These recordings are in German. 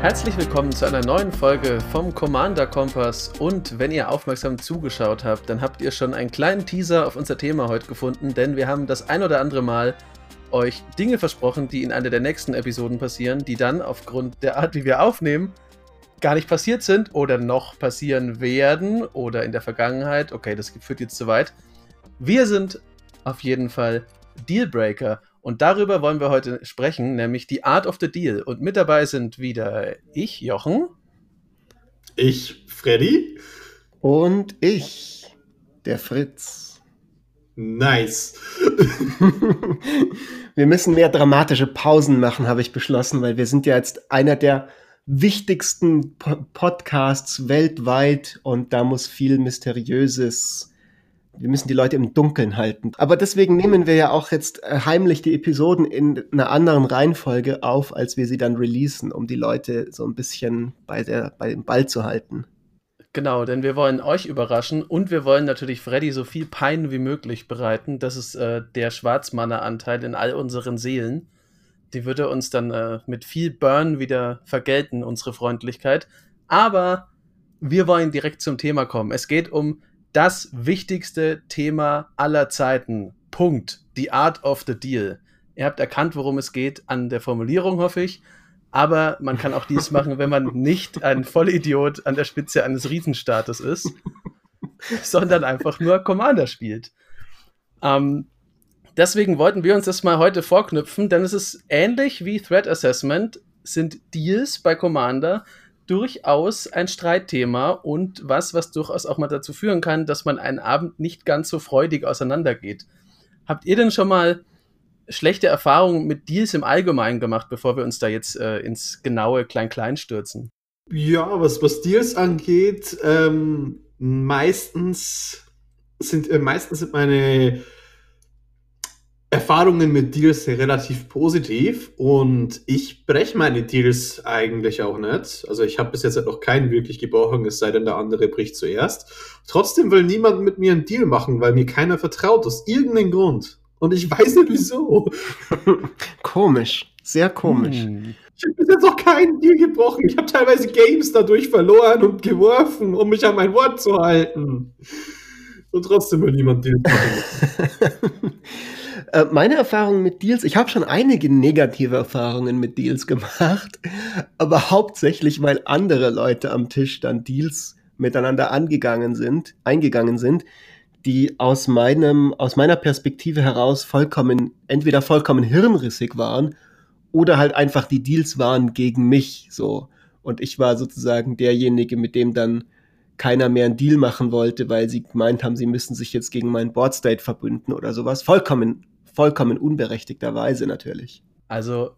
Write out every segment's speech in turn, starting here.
Herzlich willkommen zu einer neuen Folge vom Commander Kompass und wenn ihr aufmerksam zugeschaut habt, dann habt ihr schon einen kleinen Teaser auf unser Thema heute gefunden, denn wir haben das ein oder andere Mal euch Dinge versprochen, die in einer der nächsten Episoden passieren, die dann aufgrund der Art, wie wir aufnehmen, gar nicht passiert sind oder noch passieren werden oder in der Vergangenheit. Okay, das führt jetzt zu weit. Wir sind auf jeden Fall Dealbreaker und darüber wollen wir heute sprechen, nämlich die Art of the Deal. Und mit dabei sind wieder ich, Jochen. Ich, Freddy. Und ich, der Fritz. Nice. wir müssen mehr dramatische Pausen machen, habe ich beschlossen, weil wir sind ja jetzt einer der wichtigsten Podcasts weltweit und da muss viel Mysteriöses wir müssen die Leute im Dunkeln halten. Aber deswegen nehmen wir ja auch jetzt äh, heimlich die Episoden in einer anderen Reihenfolge auf, als wir sie dann releasen, um die Leute so ein bisschen bei, der, bei dem Ball zu halten. Genau, denn wir wollen euch überraschen und wir wollen natürlich Freddy so viel Pein wie möglich bereiten. Das ist äh, der Schwarzmanner-Anteil in all unseren Seelen. Die würde uns dann äh, mit viel Burn wieder vergelten, unsere Freundlichkeit. Aber wir wollen direkt zum Thema kommen. Es geht um das wichtigste Thema aller Zeiten. Punkt. The Art of the Deal. Ihr habt erkannt, worum es geht an der Formulierung, hoffe ich. Aber man kann auch dies machen, wenn man nicht ein Vollidiot an der Spitze eines Riesenstaates ist, sondern einfach nur Commander spielt. Ähm, deswegen wollten wir uns das mal heute vorknüpfen, denn es ist ähnlich wie Threat Assessment, sind Deals bei Commander durchaus ein Streitthema und was, was durchaus auch mal dazu führen kann, dass man einen Abend nicht ganz so freudig auseinandergeht. Habt ihr denn schon mal schlechte Erfahrungen mit Deals im Allgemeinen gemacht, bevor wir uns da jetzt äh, ins genaue Klein-Klein stürzen? Ja, was, was Deals angeht, ähm, meistens sind, äh, meistens sind meine Erfahrungen mit Deals sind relativ positiv und ich breche meine Deals eigentlich auch nicht. Also ich habe bis jetzt halt noch keinen wirklich gebrochen, es sei denn, der andere bricht zuerst. Trotzdem will niemand mit mir einen Deal machen, weil mir keiner vertraut, aus irgendeinem Grund. Und ich weiß nicht wieso. komisch, sehr komisch. Hm. Ich habe bis jetzt noch keinen Deal gebrochen. Ich habe teilweise Games dadurch verloren und geworfen, um mich an mein Wort zu halten. Und trotzdem will niemand Deal machen. Äh, meine Erfahrungen mit Deals, ich habe schon einige negative Erfahrungen mit Deals gemacht, aber hauptsächlich, weil andere Leute am Tisch dann Deals miteinander angegangen sind, eingegangen sind, die aus meinem, aus meiner Perspektive heraus vollkommen, entweder vollkommen hirnrissig waren oder halt einfach die Deals waren gegen mich, so. Und ich war sozusagen derjenige, mit dem dann keiner mehr einen Deal machen wollte, weil sie gemeint haben, sie müssen sich jetzt gegen meinen Boardstate verbünden oder sowas. Vollkommen vollkommen unberechtigterweise natürlich. Also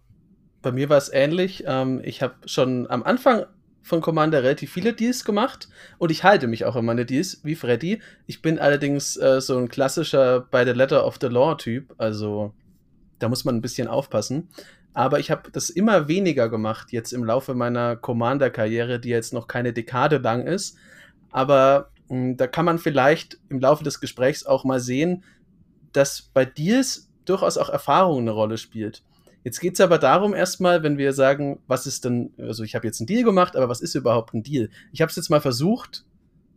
bei mir war es ähnlich. Ähm, ich habe schon am Anfang von Commander relativ viele Deals gemacht und ich halte mich auch an meine Deals, wie Freddy. Ich bin allerdings äh, so ein klassischer bei the letter of the law Typ, also da muss man ein bisschen aufpassen. Aber ich habe das immer weniger gemacht jetzt im Laufe meiner Commander-Karriere, die jetzt noch keine Dekade lang ist. Aber mh, hm, da kann man vielleicht im Laufe des Gesprächs auch mal sehen, dass bei Deals durchaus auch Erfahrung eine Rolle spielt. Jetzt geht es aber darum, erstmal, wenn wir sagen, was ist denn, also ich habe jetzt einen Deal gemacht, aber was ist überhaupt ein Deal? Ich habe es jetzt mal versucht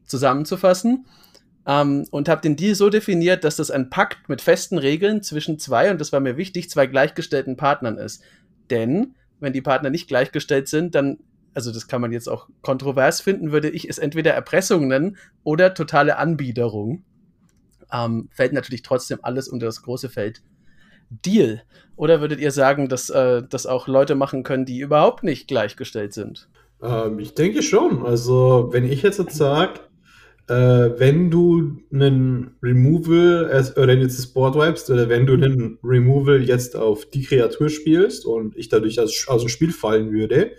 zusammenzufassen ähm, und habe den Deal so definiert, dass das ein Pakt mit festen Regeln zwischen zwei, und das war mir wichtig, zwei gleichgestellten Partnern ist. Denn wenn die Partner nicht gleichgestellt sind, dann, also das kann man jetzt auch kontrovers finden, würde ich es entweder Erpressung nennen oder totale Anbiederung ähm, fällt natürlich trotzdem alles unter das große Feld Deal. Oder würdet ihr sagen, dass äh, das auch Leute machen können, die überhaupt nicht gleichgestellt sind? Ähm, ich denke schon. Also, wenn ich jetzt, jetzt sage, äh, wenn du einen Removal, äh, oder jetzt das Board wipest, oder wenn du einen Removal jetzt auf die Kreatur spielst und ich dadurch aus, aus dem Spiel fallen würde,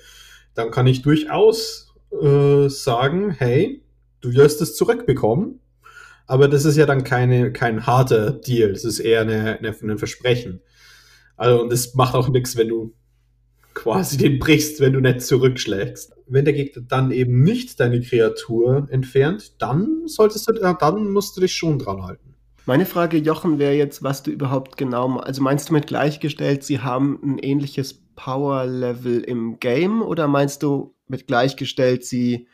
dann kann ich durchaus äh, sagen, hey, du wirst es zurückbekommen aber das ist ja dann keine, kein harter Deal. Das ist eher eine, eine, ein Versprechen. Also, und das macht auch nichts, wenn du quasi den brichst, wenn du nicht zurückschlägst. Wenn der Gegner dann eben nicht deine Kreatur entfernt, dann solltest du, dann musst du dich schon dran halten. Meine Frage, Jochen, wäre jetzt, was du überhaupt genau, also meinst du mit gleichgestellt, sie haben ein ähnliches Power-Level im Game oder meinst du mit gleichgestellt, sie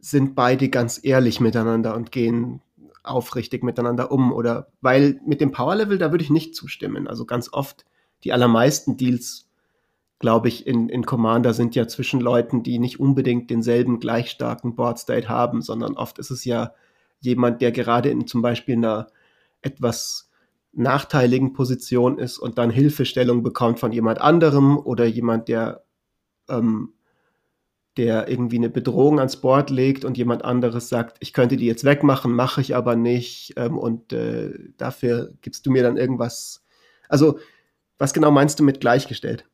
sind beide ganz ehrlich miteinander und gehen aufrichtig miteinander um? Oder weil mit dem Power-Level, da würde ich nicht zustimmen. Also ganz oft, die allermeisten Deals, glaube ich, in, in Commander sind ja zwischen Leuten, die nicht unbedingt denselben gleich starken Board State haben, sondern oft ist es ja jemand, der gerade in zum Beispiel einer etwas nachteiligen Position ist und dann Hilfestellung bekommt von jemand anderem oder jemand, der, ähm, der irgendwie eine Bedrohung ans Board legt und jemand anderes sagt, ich könnte die jetzt wegmachen, mache ich aber nicht ähm, und äh, dafür gibst du mir dann irgendwas. Also, was genau meinst du mit gleichgestellt?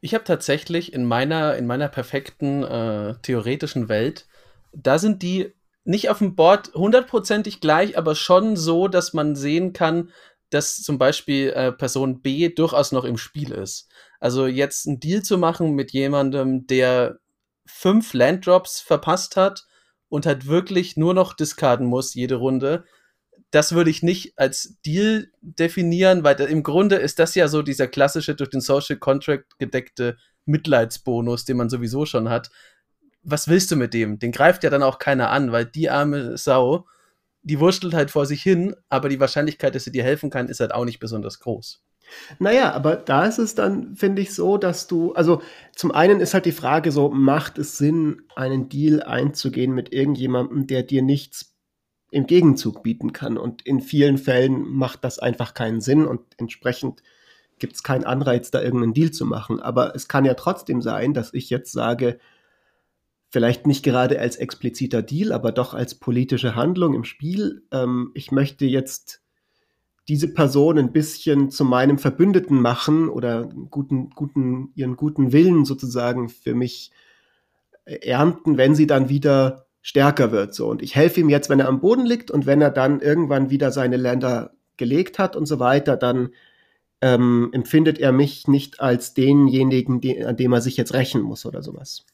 Ich habe tatsächlich in meiner, in meiner perfekten äh, theoretischen Welt, da sind die nicht auf dem Board hundertprozentig gleich, aber schon so, dass man sehen kann, dass zum Beispiel äh, Person B durchaus noch im Spiel ist. Also jetzt einen Deal zu machen mit jemandem, der fünf Landdrops verpasst hat und halt wirklich nur noch discarden muss jede Runde, das würde ich nicht als Deal definieren, weil im Grunde ist das ja so dieser klassische durch den Social Contract gedeckte Mitleidsbonus, den man sowieso schon hat. Was willst du mit dem? Den greift ja dann auch keiner an, weil die arme Sau die wurstelt halt vor sich hin, aber die Wahrscheinlichkeit, dass sie dir helfen kann, ist halt auch nicht besonders groß. Naja, aber da ist es dann, finde ich, so, dass du, also zum einen ist halt die Frage so, macht es Sinn, einen Deal einzugehen mit irgendjemandem, der dir nichts im Gegenzug bieten kann? Und in vielen Fällen macht das einfach keinen Sinn und entsprechend gibt es keinen Anreiz, da irgendeinen Deal zu machen. Aber es kann ja trotzdem sein, dass ich jetzt sage, vielleicht nicht gerade als expliziter Deal, aber doch als politische Handlung im Spiel. Ähm, ich möchte jetzt diese Person ein bisschen zu meinem Verbündeten machen oder guten, guten, ihren guten Willen sozusagen für mich ernten, wenn sie dann wieder stärker wird. So. Und ich helfe ihm jetzt, wenn er am Boden liegt und wenn er dann irgendwann wieder seine Länder gelegt hat und so weiter, dann ähm, empfindet er mich nicht als denjenigen, die, an dem er sich jetzt rächen muss oder sowas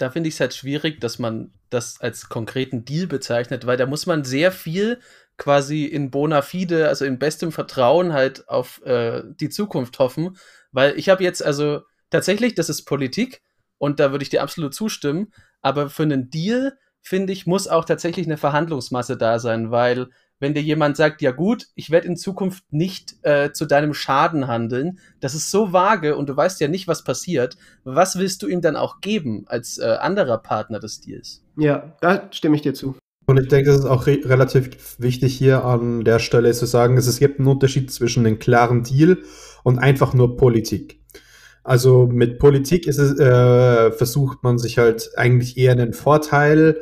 da finde ich es halt schwierig, dass man das als konkreten Deal bezeichnet, weil da muss man sehr viel quasi in bona fide, also in bestem Vertrauen halt auf äh, die Zukunft hoffen, weil ich habe jetzt also tatsächlich, das ist Politik und da würde ich dir absolut zustimmen, aber für einen Deal finde ich, muss auch tatsächlich eine Verhandlungsmasse da sein, weil wenn dir jemand sagt, ja gut, ich werde in Zukunft nicht äh, zu deinem Schaden handeln, das ist so vage und du weißt ja nicht, was passiert. Was willst du ihm dann auch geben als äh, anderer Partner des Deals? Ja, da stimme ich dir zu. Und ich denke, es ist auch re relativ wichtig hier an der Stelle zu sagen, dass es gibt einen Unterschied zwischen einem klaren Deal und einfach nur Politik. Also mit Politik es, äh, versucht man sich halt eigentlich eher einen Vorteil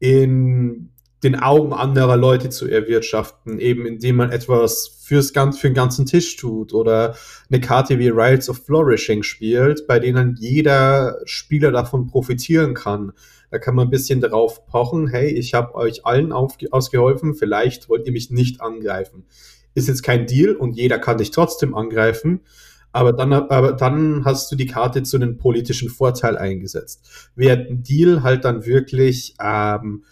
in den Augen anderer Leute zu erwirtschaften, eben indem man etwas fürs ganz, für den ganzen Tisch tut oder eine Karte wie Rides of Flourishing spielt, bei denen jeder Spieler davon profitieren kann. Da kann man ein bisschen darauf pochen, hey, ich habe euch allen ausgeholfen, vielleicht wollt ihr mich nicht angreifen. Ist jetzt kein Deal und jeder kann dich trotzdem angreifen, aber dann, aber dann hast du die Karte zu einem politischen Vorteil eingesetzt. Während ein Deal halt dann wirklich ähm,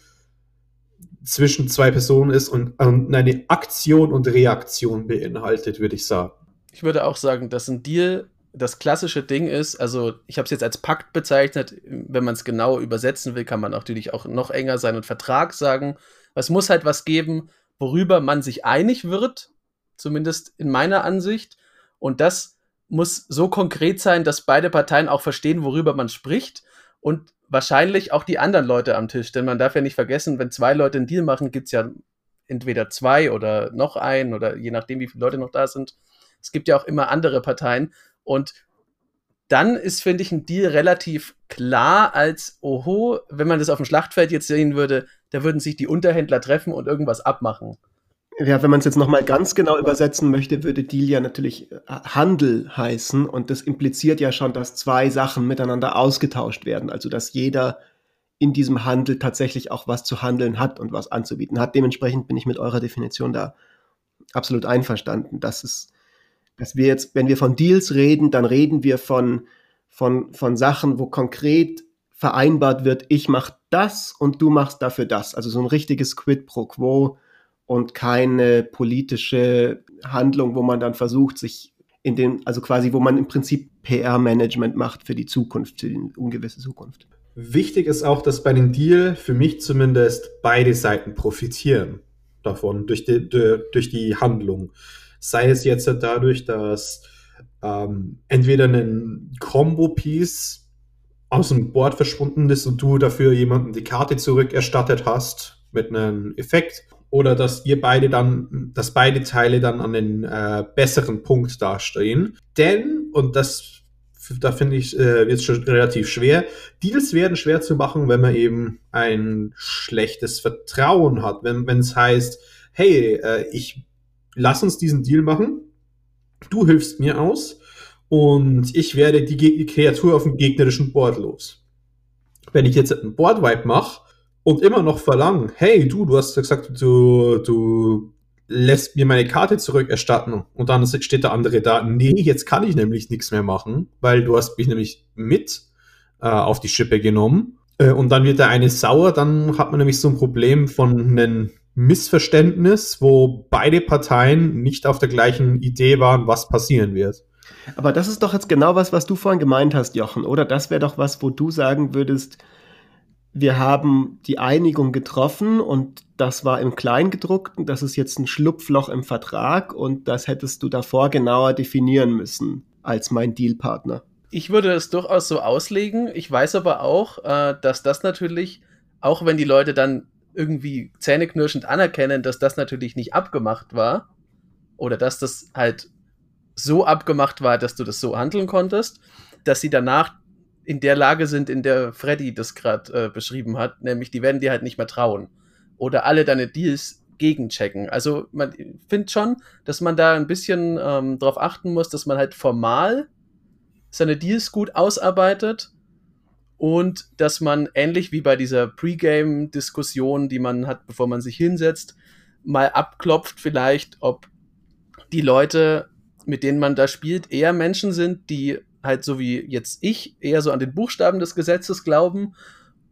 zwischen zwei Personen ist und, und eine Aktion und Reaktion beinhaltet, würde ich sagen. Ich würde auch sagen, dass ein Deal das klassische Ding ist, also ich habe es jetzt als Pakt bezeichnet, wenn man es genau übersetzen will, kann man natürlich auch noch enger sein und Vertrag sagen. Es muss halt was geben, worüber man sich einig wird, zumindest in meiner Ansicht. Und das muss so konkret sein, dass beide Parteien auch verstehen, worüber man spricht. Und wahrscheinlich auch die anderen Leute am Tisch. Denn man darf ja nicht vergessen, wenn zwei Leute einen Deal machen, gibt es ja entweder zwei oder noch einen oder je nachdem, wie viele Leute noch da sind. Es gibt ja auch immer andere Parteien. Und dann ist, finde ich, ein Deal relativ klar als, oho, wenn man das auf dem Schlachtfeld jetzt sehen würde, da würden sich die Unterhändler treffen und irgendwas abmachen. Ja, wenn man es jetzt nochmal ganz genau übersetzen möchte, würde Deal ja natürlich äh, Handel heißen und das impliziert ja schon, dass zwei Sachen miteinander ausgetauscht werden, also dass jeder in diesem Handel tatsächlich auch was zu handeln hat und was anzubieten hat. Dementsprechend bin ich mit eurer Definition da absolut einverstanden. Das ist, dass wir jetzt, wenn wir von Deals reden, dann reden wir von, von, von Sachen, wo konkret vereinbart wird, ich mache das und du machst dafür das. Also so ein richtiges Quid pro Quo und keine politische Handlung, wo man dann versucht, sich in dem, also quasi, wo man im Prinzip PR-Management macht für die Zukunft, für die ungewisse Zukunft. Wichtig ist auch, dass bei dem Deal für mich zumindest beide Seiten profitieren davon, durch die, durch die Handlung. Sei es jetzt dadurch, dass ähm, entweder ein Combo-Piece aus dem Board verschwunden ist und du dafür jemanden die Karte zurückerstattet hast mit einem Effekt oder dass ihr beide dann, dass beide Teile dann an den äh, besseren Punkt dastehen. Denn, und das da finde ich, äh, schon relativ schwer. Deals werden schwer zu machen, wenn man eben ein schlechtes Vertrauen hat. Wenn es heißt, hey, äh, ich lass uns diesen Deal machen, du hilfst mir aus und ich werde die Kreatur auf dem gegnerischen Board los. Wenn ich jetzt einen Boardwipe mache und immer noch verlange, hey, du, du hast gesagt, du, du lässt mir meine Karte zurückerstatten und dann steht der andere da, nee, jetzt kann ich nämlich nichts mehr machen, weil du hast mich nämlich mit äh, auf die Schippe genommen äh, und dann wird der eine sauer, dann hat man nämlich so ein Problem von einem Missverständnis, wo beide Parteien nicht auf der gleichen Idee waren, was passieren wird. Aber das ist doch jetzt genau was, was du vorhin gemeint hast, Jochen, oder? Das wäre doch was, wo du sagen würdest, wir haben die Einigung getroffen und das war im Kleingedruckten, das ist jetzt ein Schlupfloch im Vertrag und das hättest du davor genauer definieren müssen als mein Dealpartner. Ich würde es durchaus so auslegen. Ich weiß aber auch, äh, dass das natürlich, auch wenn die Leute dann irgendwie zähneknirschend anerkennen, dass das natürlich nicht abgemacht war oder dass das halt so abgemacht war, dass du das so handeln konntest, dass sie danach in der Lage sind, in der Freddy das gerade äh, beschrieben hat, nämlich die werden dir halt nicht mehr trauen. Oder alle deine Deals gegenchecken. Also man findet schon, dass man da ein bisschen ähm, darauf achten muss, dass man halt formal seine Deals gut ausarbeitet und dass man ähnlich wie bei dieser Pre-Game-Diskussion, die man hat, bevor man sich hinsetzt, mal abklopft vielleicht, ob die Leute, mit denen man da spielt, eher Menschen sind, die halt so wie jetzt ich eher so an den Buchstaben des Gesetzes glauben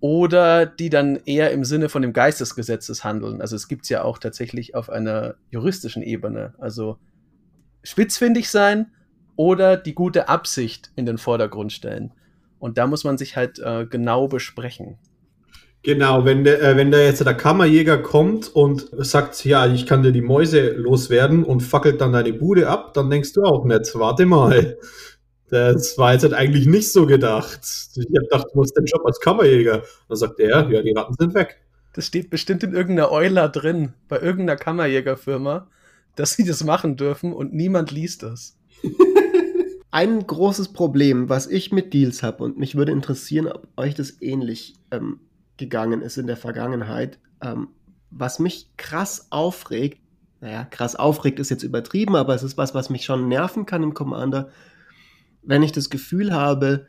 oder die dann eher im Sinne von dem Geist des Gesetzes handeln. Also es gibt es ja auch tatsächlich auf einer juristischen Ebene. Also spitzfindig sein oder die gute Absicht in den Vordergrund stellen. Und da muss man sich halt äh, genau besprechen. Genau, wenn der, äh, wenn der jetzt der Kammerjäger kommt und sagt, ja, ich kann dir die Mäuse loswerden und fackelt dann deine Bude ab, dann denkst du auch nicht, warte mal. Das war jetzt halt eigentlich nicht so gedacht. Ich habe gedacht, du musst den Job als Kammerjäger. Dann sagt er, ja, die Ratten sind weg. Das steht bestimmt in irgendeiner Euler drin, bei irgendeiner Kammerjägerfirma, dass sie das machen dürfen und niemand liest das. Ein großes Problem, was ich mit Deals habe, und mich würde interessieren, ob euch das ähnlich ähm, gegangen ist in der Vergangenheit, ähm, was mich krass aufregt, naja, krass aufregt ist jetzt übertrieben, aber es ist was, was mich schon nerven kann im Commander, wenn ich das Gefühl habe,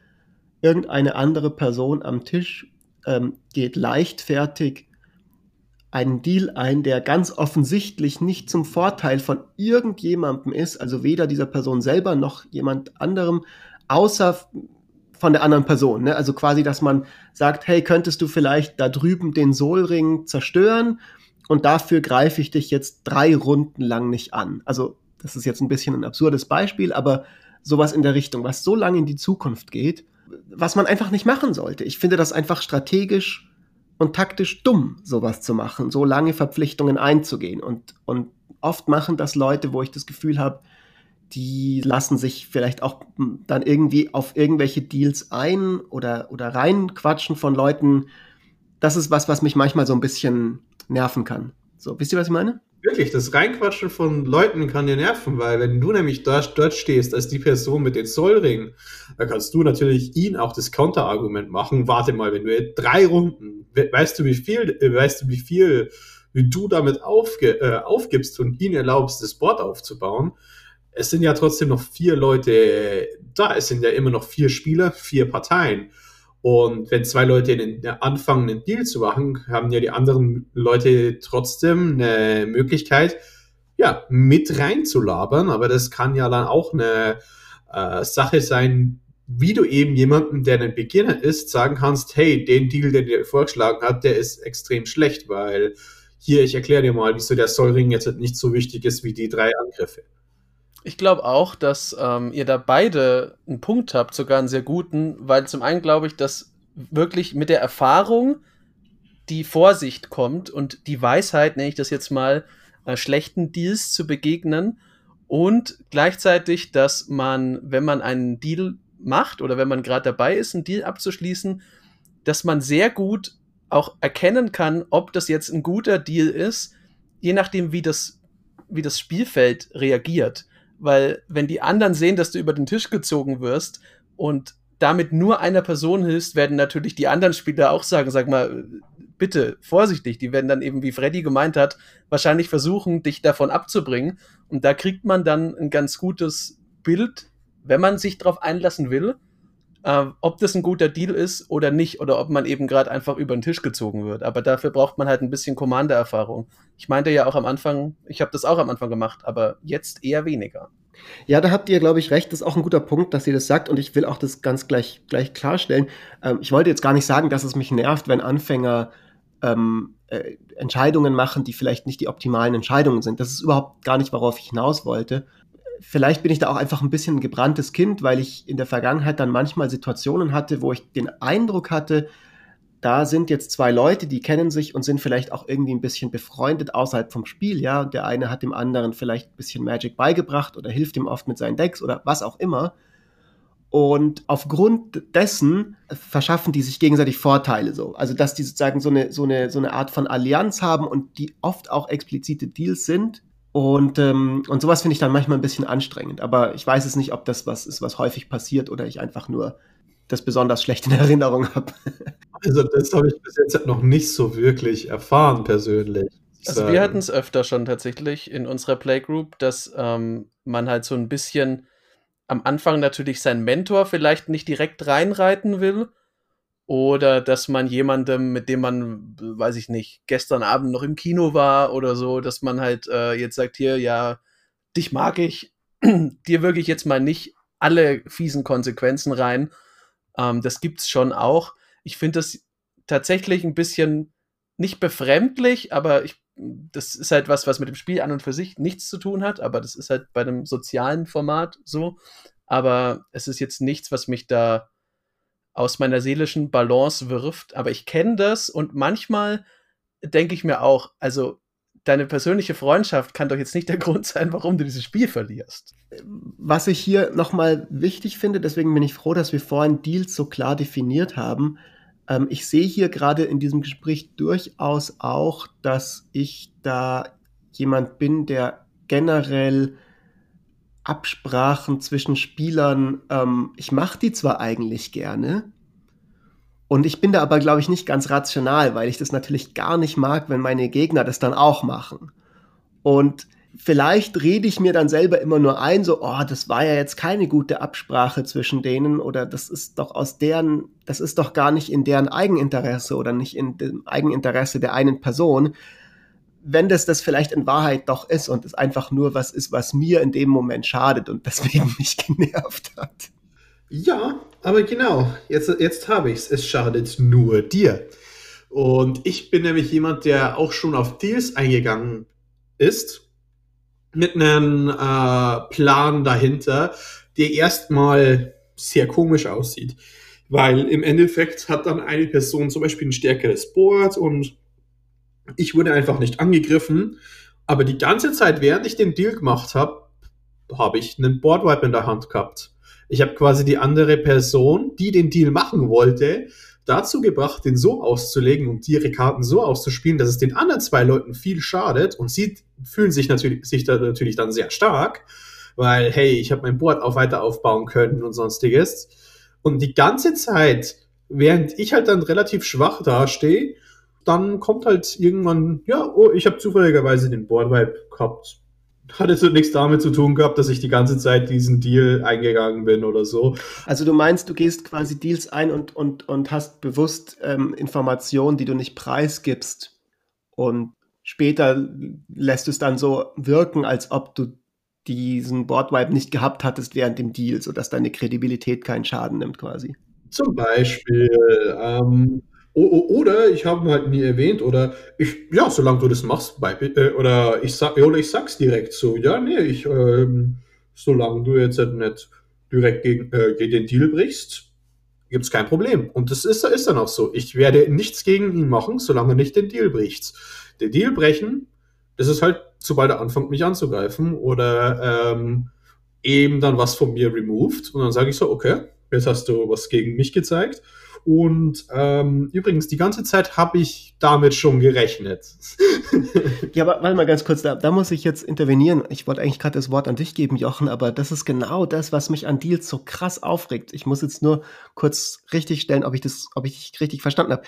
irgendeine andere Person am Tisch ähm, geht leichtfertig einen Deal ein, der ganz offensichtlich nicht zum Vorteil von irgendjemandem ist, also weder dieser Person selber noch jemand anderem, außer von der anderen Person. Ne? Also quasi, dass man sagt, hey, könntest du vielleicht da drüben den Solring zerstören und dafür greife ich dich jetzt drei Runden lang nicht an. Also das ist jetzt ein bisschen ein absurdes Beispiel, aber sowas in der Richtung, was so lange in die Zukunft geht, was man einfach nicht machen sollte. Ich finde das einfach strategisch und taktisch dumm, sowas zu machen, so lange Verpflichtungen einzugehen. Und, und oft machen das Leute, wo ich das Gefühl habe, die lassen sich vielleicht auch dann irgendwie auf irgendwelche Deals ein oder, oder reinquatschen von Leuten. Das ist was, was mich manchmal so ein bisschen nerven kann. So, wisst ihr, was ich meine? Wirklich, das Reinquatschen von Leuten kann dir nerven, weil wenn du nämlich dort, dort stehst als die Person mit den Zollringen, dann kannst du natürlich ihn auch das Counterargument machen. Warte mal, wenn du drei Runden, weißt du wie viel, äh, weißt du wie viel, wie du damit aufge, äh, aufgibst und ihn erlaubst, das Board aufzubauen. Es sind ja trotzdem noch vier Leute da, es sind ja immer noch vier Spieler, vier Parteien. Und wenn zwei Leute einen, anfangen, einen Deal zu machen, haben ja die anderen Leute trotzdem eine Möglichkeit, ja, mit reinzulabern. Aber das kann ja dann auch eine äh, Sache sein, wie du eben jemanden, der ein Beginner ist, sagen kannst, hey, den Deal, den dir vorgeschlagen hat, der ist extrem schlecht, weil hier, ich erkläre dir mal, wieso der Sollring jetzt nicht so wichtig ist wie die drei Angriffe. Ich glaube auch, dass ähm, ihr da beide einen Punkt habt, sogar einen sehr guten, weil zum einen glaube ich, dass wirklich mit der Erfahrung die Vorsicht kommt und die Weisheit, nenne ich das jetzt mal, äh, schlechten Deals zu begegnen und gleichzeitig, dass man, wenn man einen Deal macht oder wenn man gerade dabei ist, einen Deal abzuschließen, dass man sehr gut auch erkennen kann, ob das jetzt ein guter Deal ist, je nachdem, wie das, wie das Spielfeld reagiert. Weil wenn die anderen sehen, dass du über den Tisch gezogen wirst und damit nur einer Person hilfst, werden natürlich die anderen Spieler auch sagen, sag mal, bitte vorsichtig. Die werden dann eben, wie Freddy gemeint hat, wahrscheinlich versuchen, dich davon abzubringen. Und da kriegt man dann ein ganz gutes Bild, wenn man sich darauf einlassen will, äh, ob das ein guter Deal ist oder nicht, oder ob man eben gerade einfach über den Tisch gezogen wird. Aber dafür braucht man halt ein bisschen Commander-Erfahrung. Ich meinte ja auch am Anfang, ich habe das auch am Anfang gemacht, aber jetzt eher weniger. Ja, da habt ihr, glaube ich, recht. Das ist auch ein guter Punkt, dass ihr das sagt. Und ich will auch das ganz gleich, gleich klarstellen. Ähm, ich wollte jetzt gar nicht sagen, dass es mich nervt, wenn Anfänger ähm, äh, Entscheidungen machen, die vielleicht nicht die optimalen Entscheidungen sind. Das ist überhaupt gar nicht, worauf ich hinaus wollte. Vielleicht bin ich da auch einfach ein bisschen ein gebranntes Kind, weil ich in der Vergangenheit dann manchmal Situationen hatte, wo ich den Eindruck hatte, da sind jetzt zwei Leute, die kennen sich und sind vielleicht auch irgendwie ein bisschen befreundet außerhalb vom Spiel, ja. Und der eine hat dem anderen vielleicht ein bisschen Magic beigebracht oder hilft ihm oft mit seinen Decks oder was auch immer. Und aufgrund dessen verschaffen die sich gegenseitig Vorteile so. Also, dass die sozusagen so eine, so eine, so eine Art von Allianz haben und die oft auch explizite Deals sind. Und, ähm, und sowas finde ich dann manchmal ein bisschen anstrengend. Aber ich weiß es nicht, ob das was ist, was häufig passiert oder ich einfach nur das besonders schlecht in Erinnerung habe. Also das habe ich bis jetzt noch nicht so wirklich erfahren persönlich. Also wir hatten es öfter schon tatsächlich in unserer Playgroup, dass ähm, man halt so ein bisschen am Anfang natürlich seinen Mentor vielleicht nicht direkt reinreiten will. Oder dass man jemandem, mit dem man, weiß ich nicht, gestern Abend noch im Kino war oder so, dass man halt äh, jetzt sagt, hier, ja, dich mag ich, dir wirklich jetzt mal nicht alle fiesen Konsequenzen rein ähm, das gibt's schon auch. Ich finde das tatsächlich ein bisschen nicht befremdlich, aber ich, das ist halt was, was mit dem Spiel an und für sich nichts zu tun hat, aber das ist halt bei einem sozialen Format so. Aber es ist jetzt nichts, was mich da aus meiner seelischen Balance wirft. Aber ich kenne das und manchmal denke ich mir auch, also deine persönliche Freundschaft kann doch jetzt nicht der Grund sein, warum du dieses Spiel verlierst. Was ich hier nochmal wichtig finde, deswegen bin ich froh, dass wir vorhin Deals so klar definiert haben. Ähm, ich sehe hier gerade in diesem Gespräch durchaus auch, dass ich da jemand bin, der generell Absprachen zwischen Spielern, ähm, ich mache die zwar eigentlich gerne, und ich bin da aber, glaube ich, nicht ganz rational, weil ich das natürlich gar nicht mag, wenn meine Gegner das dann auch machen. Und vielleicht rede ich mir dann selber immer nur ein, so, oh, das war ja jetzt keine gute Absprache zwischen denen oder das ist doch aus deren, das ist doch gar nicht in deren Eigeninteresse oder nicht in dem Eigeninteresse der einen Person, wenn das das vielleicht in Wahrheit doch ist und es einfach nur was ist, was mir in dem Moment schadet und deswegen mich genervt hat. Ja, aber genau, jetzt, jetzt habe ich es. Es schadet nur dir. Und ich bin nämlich jemand, der auch schon auf Deals eingegangen ist, mit einem äh, Plan dahinter, der erstmal sehr komisch aussieht. Weil im Endeffekt hat dann eine Person zum Beispiel ein stärkeres Board und ich wurde einfach nicht angegriffen. Aber die ganze Zeit, während ich den Deal gemacht habe, habe ich einen Boardwipe in der Hand gehabt. Ich habe quasi die andere Person, die den Deal machen wollte, dazu gebracht, den so auszulegen und ihre Karten so auszuspielen, dass es den anderen zwei Leuten viel schadet und sie fühlen sich natürlich, sich da natürlich dann sehr stark, weil, hey, ich habe mein Board auch weiter aufbauen können und sonstiges. Und die ganze Zeit, während ich halt dann relativ schwach dastehe, dann kommt halt irgendwann, ja, oh, ich habe zufälligerweise den Boardwipe gehabt hat jetzt nichts damit zu tun gehabt, dass ich die ganze Zeit diesen Deal eingegangen bin oder so. Also du meinst, du gehst quasi Deals ein und, und, und hast bewusst ähm, Informationen, die du nicht preisgibst und später lässt es dann so wirken, als ob du diesen Boardwipe nicht gehabt hattest während dem Deal, sodass deine Kredibilität keinen Schaden nimmt quasi. Zum Beispiel, ähm, oder ich habe halt nie erwähnt oder ich, ja, solange du das machst, bei, äh, oder ich sag, oder ich sag's direkt so, ja, nee, ich, ähm, solange du jetzt halt nicht direkt gegen, äh, gegen den Deal brichst, gibt es kein Problem. Und das ist, ist dann auch so. Ich werde nichts gegen ihn machen, solange er nicht den Deal bricht. Den Deal brechen, das ist halt, sobald er anfängt, mich anzugreifen oder ähm, eben dann was von mir removed. Und dann sage ich so, okay, jetzt hast du was gegen mich gezeigt. Und ähm, übrigens, die ganze Zeit habe ich damit schon gerechnet. ja, aber warte mal ganz kurz, da, da muss ich jetzt intervenieren. Ich wollte eigentlich gerade das Wort an dich geben, Jochen, aber das ist genau das, was mich an Deals so krass aufregt. Ich muss jetzt nur kurz richtig stellen, ob ich das, ob ich richtig verstanden habe.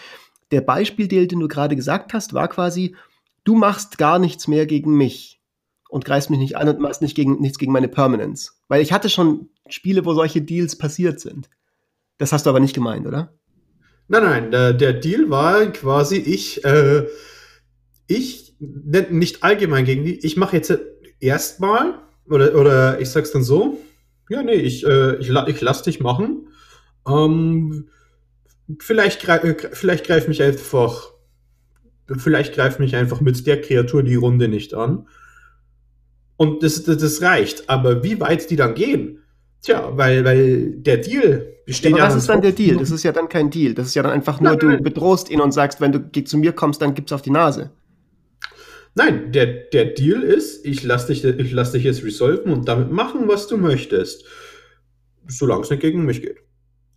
Der Beispieldeal, den du gerade gesagt hast, war quasi, du machst gar nichts mehr gegen mich und greifst mich nicht an und machst nicht gegen, nichts gegen meine Permanence. Weil ich hatte schon Spiele, wo solche Deals passiert sind. Das hast du aber nicht gemeint, oder? Nein, nein, der, der Deal war quasi, ich, äh, ich, nicht allgemein gegen die, ich mache jetzt erstmal, oder, oder ich sag's dann so, ja, nee, ich, äh, ich, ich lass dich machen. Ähm, vielleicht, greif, äh, vielleicht greif mich einfach, vielleicht greif mich einfach mit der Kreatur die Runde nicht an. Und das, das, das reicht. Aber wie weit die dann gehen, Tja, weil, weil der Deal besteht ja. Aber was ist dann der Deal? Das ist ja dann kein Deal. Das ist ja dann einfach nur, nein, du bedrohst ihn und sagst, wenn du zu mir kommst, dann gibt's auf die Nase. Nein, der, der Deal ist, ich lass dich, ich lass dich jetzt resolven und damit machen, was du möchtest. Solange es nicht gegen mich geht.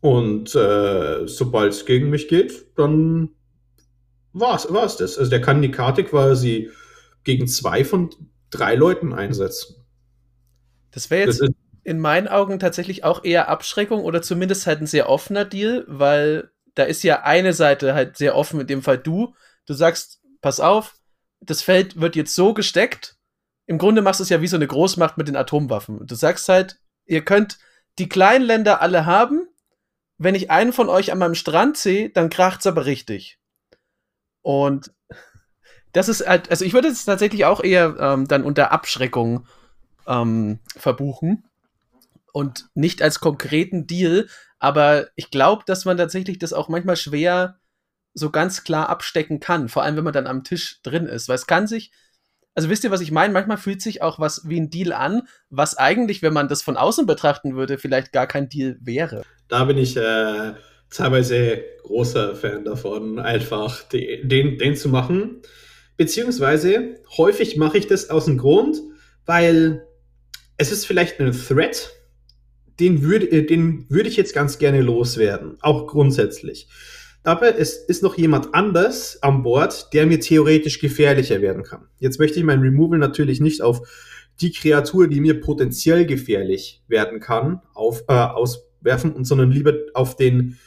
Und äh, sobald es gegen mich geht, dann war's, war's das. Also der kann die Karte quasi gegen zwei von drei Leuten einsetzen. Das wäre jetzt das in meinen Augen tatsächlich auch eher Abschreckung oder zumindest halt ein sehr offener Deal, weil da ist ja eine Seite halt sehr offen, in dem Fall du. Du sagst, pass auf, das Feld wird jetzt so gesteckt. Im Grunde machst du es ja wie so eine Großmacht mit den Atomwaffen. Du sagst halt, ihr könnt die kleinen Länder alle haben. Wenn ich einen von euch an meinem Strand sehe, dann kracht's aber richtig. Und das ist halt, also ich würde es tatsächlich auch eher ähm, dann unter Abschreckung ähm, verbuchen und nicht als konkreten Deal. Aber ich glaube, dass man tatsächlich das auch manchmal schwer so ganz klar abstecken kann, vor allem wenn man dann am Tisch drin ist, weil es kann sich, also wisst ihr, was ich meine? Manchmal fühlt sich auch was wie ein Deal an, was eigentlich, wenn man das von außen betrachten würde, vielleicht gar kein Deal wäre. Da bin ich äh, teilweise großer Fan davon, einfach den, den, den zu machen. Beziehungsweise häufig mache ich das aus dem Grund, weil es ist vielleicht ein Threat, den würde, äh, den würde ich jetzt ganz gerne loswerden, auch grundsätzlich. Aber es ist noch jemand anders an Bord, der mir theoretisch gefährlicher werden kann. Jetzt möchte ich mein Removal natürlich nicht auf die Kreatur, die mir potenziell gefährlich werden kann, auf, äh, auswerfen, und sondern lieber auf den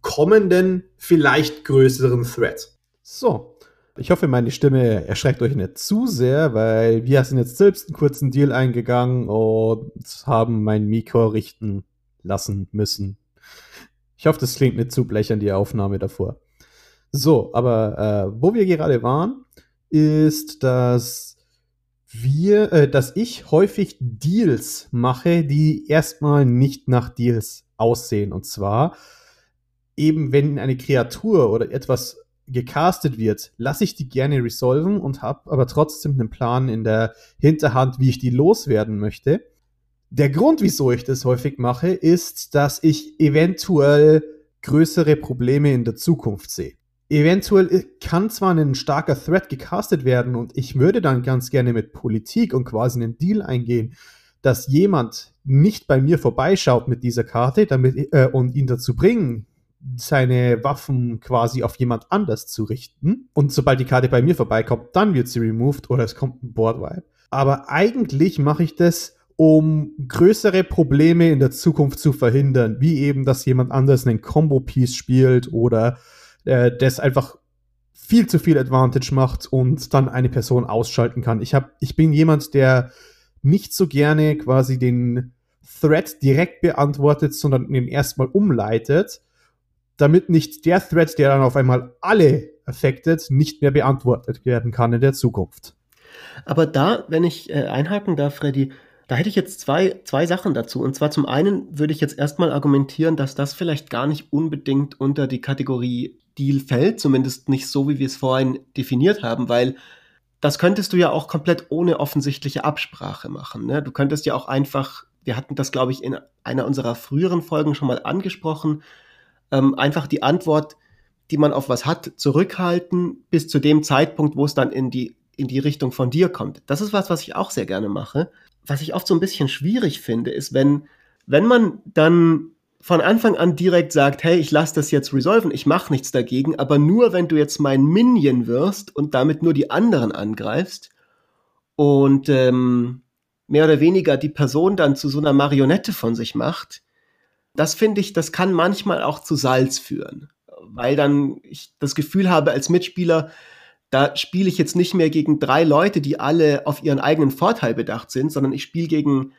kommenden, vielleicht größeren Threat. So, ich hoffe, meine Stimme erschreckt euch nicht zu sehr, weil wir sind jetzt selbst einen kurzen Deal eingegangen und haben mein Mikro richten lassen müssen. Ich hoffe, das klingt nicht zu blechern, die Aufnahme davor. So, aber äh, wo wir gerade waren, ist, dass wir, äh, dass ich häufig Deals mache, die erstmal nicht nach Deals aussehen. Und zwar eben, wenn eine Kreatur oder etwas gecastet wird, lasse ich die gerne resolven und habe aber trotzdem einen Plan in der Hinterhand, wie ich die loswerden möchte. Der Grund, wieso ich das häufig mache, ist, dass ich eventuell größere Probleme in der Zukunft sehe. Eventuell kann zwar ein starker Threat gecastet werden und ich würde dann ganz gerne mit Politik und quasi einen Deal eingehen, dass jemand nicht bei mir vorbeischaut mit dieser Karte damit, äh, und ihn dazu bringen, seine Waffen quasi auf jemand anders zu richten. Und sobald die Karte bei mir vorbeikommt, dann wird sie removed oder es kommt ein Boardwipe. Aber eigentlich mache ich das, um größere Probleme in der Zukunft zu verhindern, wie eben, dass jemand anders einen Combo-Piece spielt oder äh, das einfach viel zu viel Advantage macht und dann eine Person ausschalten kann. Ich, hab, ich bin jemand, der nicht so gerne quasi den Thread direkt beantwortet, sondern den erstmal umleitet damit nicht der Thread, der dann auf einmal alle affected, nicht mehr beantwortet werden kann in der Zukunft. Aber da, wenn ich äh, einhaken darf, Freddy, da hätte ich jetzt zwei, zwei Sachen dazu. Und zwar zum einen würde ich jetzt erstmal argumentieren, dass das vielleicht gar nicht unbedingt unter die Kategorie Deal fällt, zumindest nicht so, wie wir es vorhin definiert haben, weil das könntest du ja auch komplett ohne offensichtliche Absprache machen. Ne? Du könntest ja auch einfach wir hatten das, glaube ich, in einer unserer früheren Folgen schon mal angesprochen, ähm, einfach die Antwort, die man auf was hat, zurückhalten bis zu dem Zeitpunkt, wo es dann in die, in die Richtung von dir kommt. Das ist was, was ich auch sehr gerne mache. Was ich oft so ein bisschen schwierig finde, ist, wenn, wenn man dann von Anfang an direkt sagt, hey, ich lasse das jetzt resolven, ich mache nichts dagegen, aber nur wenn du jetzt mein Minion wirst und damit nur die anderen angreifst und ähm, mehr oder weniger die Person dann zu so einer Marionette von sich macht, das finde ich, das kann manchmal auch zu Salz führen, weil dann ich das Gefühl habe als Mitspieler, da spiele ich jetzt nicht mehr gegen drei Leute, die alle auf ihren eigenen Vorteil bedacht sind, sondern ich spiele gegen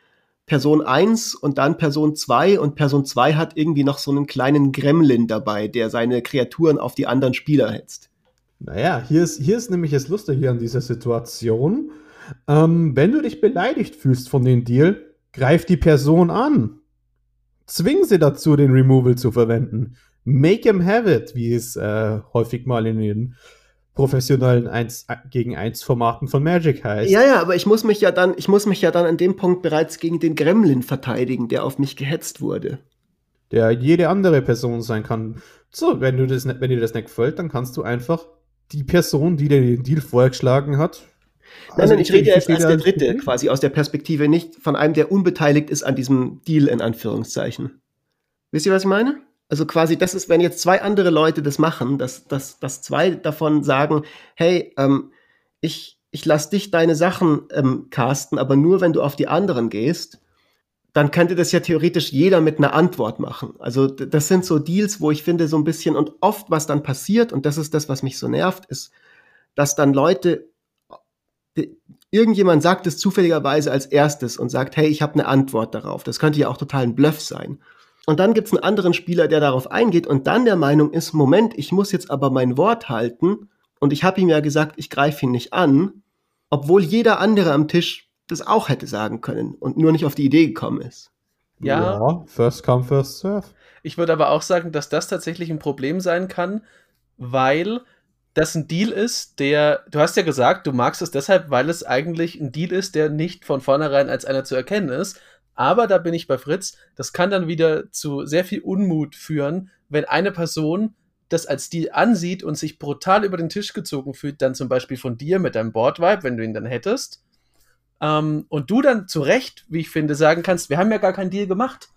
Person 1 und dann Person 2 und Person 2 hat irgendwie noch so einen kleinen Gremlin dabei, der seine Kreaturen auf die anderen Spieler hetzt. Naja, hier ist, hier ist nämlich das Lustige an dieser Situation. Ähm, wenn du dich beleidigt fühlst von dem Deal, greif die Person an. Zwing sie dazu, den Removal zu verwenden. Make him have it, wie es äh, häufig mal in den professionellen 1 gegen 1 Formaten von Magic heißt. Ja, ja, aber ich muss mich ja dann, ich muss mich ja dann an dem Punkt bereits gegen den Gremlin verteidigen, der auf mich gehetzt wurde. Der jede andere Person sein kann. So, wenn du das, wenn dir das nicht gefällt, dann kannst du einfach die Person, die dir den Deal vorgeschlagen hat. Nein, also nein, ich, ich rede ja jetzt als der Dritte, quasi aus der Perspektive, nicht von einem, der unbeteiligt ist an diesem Deal, in Anführungszeichen. Wisst ihr, was ich meine? Also quasi, das ist, wenn jetzt zwei andere Leute das machen, dass, dass, dass zwei davon sagen, hey, ähm, ich, ich lass dich deine Sachen ähm, casten, aber nur wenn du auf die anderen gehst, dann könnte das ja theoretisch jeder mit einer Antwort machen. Also das sind so Deals, wo ich finde so ein bisschen und oft was dann passiert und das ist das, was mich so nervt, ist, dass dann Leute irgendjemand sagt es zufälligerweise als erstes und sagt, hey, ich habe eine Antwort darauf. Das könnte ja auch total ein Bluff sein. Und dann gibt es einen anderen Spieler, der darauf eingeht und dann der Meinung ist, Moment, ich muss jetzt aber mein Wort halten und ich habe ihm ja gesagt, ich greife ihn nicht an, obwohl jeder andere am Tisch das auch hätte sagen können und nur nicht auf die Idee gekommen ist. Ja, ja first come, first serve. Ich würde aber auch sagen, dass das tatsächlich ein Problem sein kann, weil das ein Deal ist, der, du hast ja gesagt, du magst es deshalb, weil es eigentlich ein Deal ist, der nicht von vornherein als einer zu erkennen ist. Aber da bin ich bei Fritz, das kann dann wieder zu sehr viel Unmut führen, wenn eine Person das als Deal ansieht und sich brutal über den Tisch gezogen fühlt, dann zum Beispiel von dir mit deinem Boardvibe, wenn du ihn dann hättest. Ähm, und du dann zu Recht, wie ich finde, sagen kannst, wir haben ja gar keinen Deal gemacht,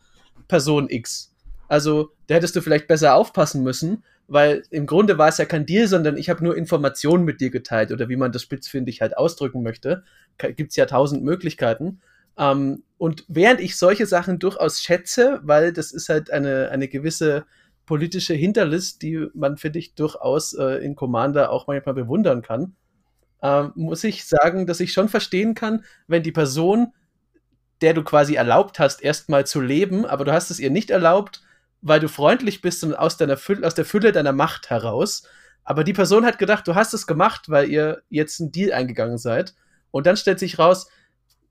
Person X. Also, da hättest du vielleicht besser aufpassen müssen, weil im Grunde war es ja kein Deal, sondern ich habe nur Informationen mit dir geteilt oder wie man das spitzfindig halt ausdrücken möchte. Gibt es ja tausend Möglichkeiten. Ähm, und während ich solche Sachen durchaus schätze, weil das ist halt eine, eine gewisse politische Hinterlist, die man, finde ich, durchaus äh, in Commander auch manchmal bewundern kann, äh, muss ich sagen, dass ich schon verstehen kann, wenn die Person, der du quasi erlaubt hast, erstmal zu leben, aber du hast es ihr nicht erlaubt, weil du freundlich bist und aus, deiner Fülle, aus der Fülle deiner Macht heraus. Aber die Person hat gedacht, du hast es gemacht, weil ihr jetzt einen Deal eingegangen seid. Und dann stellt sich raus,